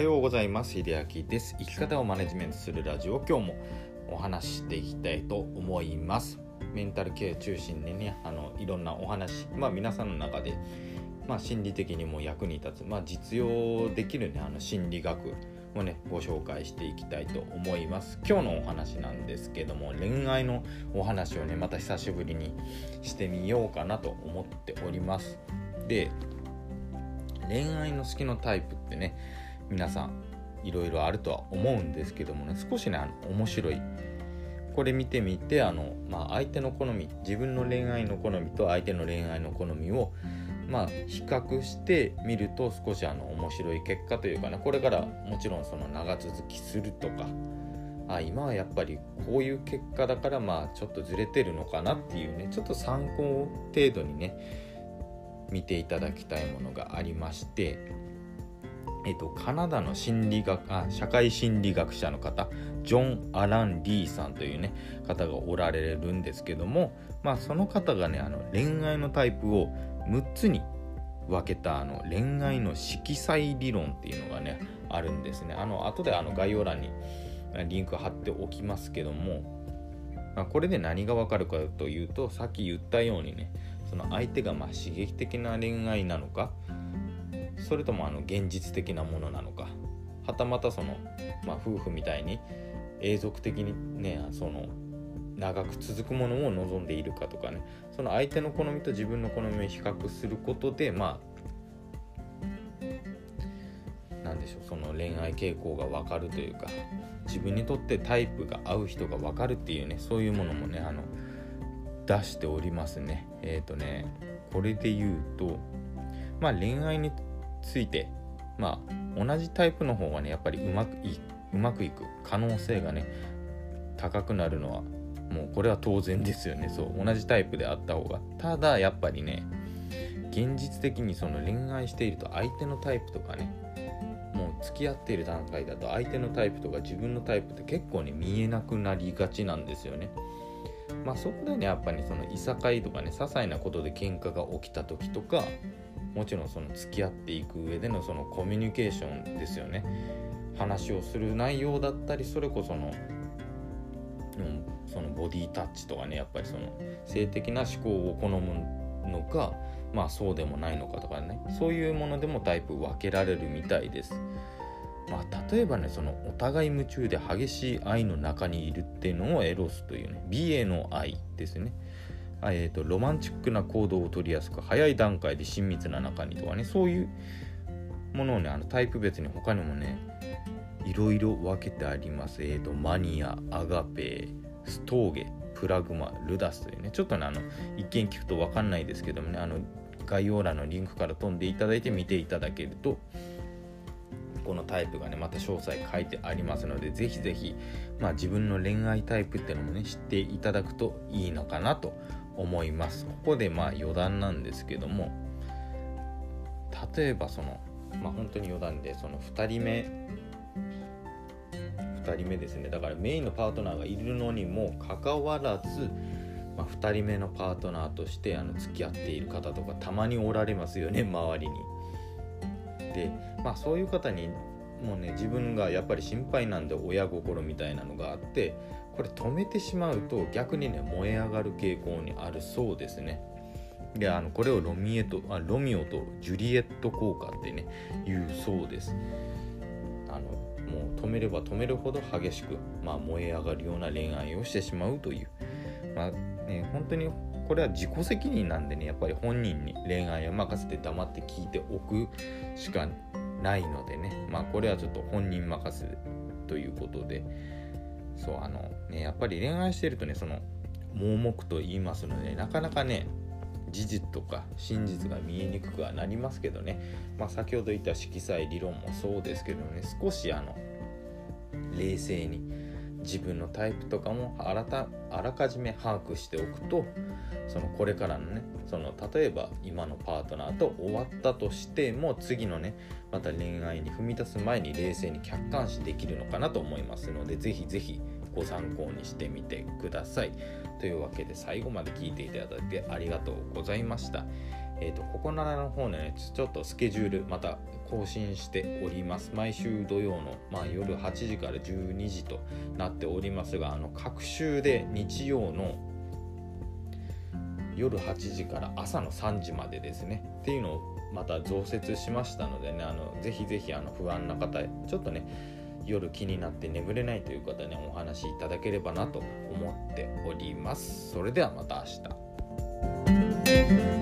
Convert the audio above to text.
はようございます。秀明です。生き方をマネジメントするラジオ。今日もお話ししていきたいと思います。メンタルケア中心にねあのいろんなお話まあ皆さんの中でまあ心理的にも役に立つまあ実用できるねあの心理学をねご紹介していきたいと思います。今日のお話なんですけども恋愛のお話をねまた久しぶりにしてみようかなと思っております。で恋愛の好きのタイプってね皆さんいろいろあるとは思うんですけどもね少しねあの面白い。これ見てみてあの、まあ、相手の好み自分の恋愛の好みと相手の恋愛の好みをまあ、比較してみると少しあの面白い結果というかねこれからもちろんその長続きするとかあ今はやっぱりこういう結果だからまあちょっとずれてるのかなっていうねちょっと参考程度にね見ていただきたいものがありまして、えっと、カナダの心理学あ社会心理学者の方ジョン・アラン・リーさんというね方がおられるんですけども、まあ、その方がねあの恋愛のタイプを6つに分けたあの恋愛の色彩理論っていうのがねあるんですね。あの後であの概要欄にリンク貼っておきますけども、まあ、これで何がわかるかというとさっき言ったようにねその相手がまあ刺激的な恋愛なのかそれともあの現実的なものなのかはたまたその、まあ、夫婦みたいに永続的にねその長く続くものを望んでいるかとかねその相手の好みと自分の好みを比較することでまあ何でしょうその恋愛傾向が分かるというか自分にとってタイプが合う人が分かるっていうねそういうものもねあの出しておりますね。えっ、ー、とね、これで言うと、まあ恋愛について、まあ同じタイプの方がね、やっぱりうまくいうまくいく可能性がね、高くなるのは、もうこれは当然ですよね。そう、同じタイプであった方が。ただ、やっぱりね、現実的にその恋愛していると相手のタイプとかね、もう付き合っている段階だと相手のタイプとか自分のタイプって結構ね見えなくなりがちなんですよね。まあそこでねやっぱりそのいさかいとかね些細なことで喧嘩が起きた時とかもちろんその付き合っていく上でのそのコミュニケーションですよね話をする内容だったりそれこその、うん、そのボディタッチとかねやっぱりその性的な思考を好むのかまあそうでもないのかとかねそういうものでもタイプ分けられるみたいです。まあ、例えばねそのお互い夢中で激しい愛の中にいるっていうのをエロスというね美への愛ですね。えーと、ロマンチックな行動を取りやすく早い段階で親密な中にとかねそういうものをねあのタイプ別に他にもねいろいろ分けてあります。えーと、マニアアガペストーゲプラグマルダスというねちょっとねあの一見聞くと分かんないですけどもねあの概要欄のリンクから飛んでいただいて見ていただけるとこのタイプがねまた詳細書いてありますのでぜひぜひ、まあ、自分の恋愛タイプっていうのもね知っていただくといいのかなと思いますここでまあ余談なんですけども例えばそのまあ本当に余談でその2人目2人目ですねだからメインのパートナーがいるのにもかかわらず、まあ、2人目のパートナーとしてあの付き合っている方とかたまにおられますよね周りに。でまあそういう方にもうね自分がやっぱり心配なんで親心みたいなのがあってこれ止めてしまうと逆にね燃え上がる傾向にあるそうですね。であのこれをロミエとあロミオとジュリエット効果ってね言うそうです。あのもう止めれば止めるほど激しく、まあ、燃え上がるような恋愛をしてしまうという、まあね、本当にこれは自己責任なんでねやっぱり本人に恋愛を任せて黙って聞いておくしかないのでね。まあこれはちょっと本人任せということで。そうあのねやっぱり恋愛してるとねその盲目と言いますのでなかなかね事実とか真実が見えにくくはなりますけどね、まあ、先ほど言った色彩理論もそうですけどね少しあの冷静に自分のタイプとかもあらたあらかじめ把握しておくとそのこれからのねその例えば今のパートナーと終わったとしても次のねまた恋愛に踏み出す前に冷静に客観視できるのかなと思いますのでぜひぜひご参考にしてみてください。というわけで最後まで聞いていただいてありがとうございました。えーと、ここならの方ねちょっとスケジュールまた更新しております。毎週土曜の、まあ、夜8時から12時となっておりますがあの各週で日曜の夜8時から朝の3時までですね。っていうのをまた増設しましたのでねあのぜひぜひあの不安な方ちょっとね夜気になって眠れないという方ねお話しいただければなと思っております。それではまた明日。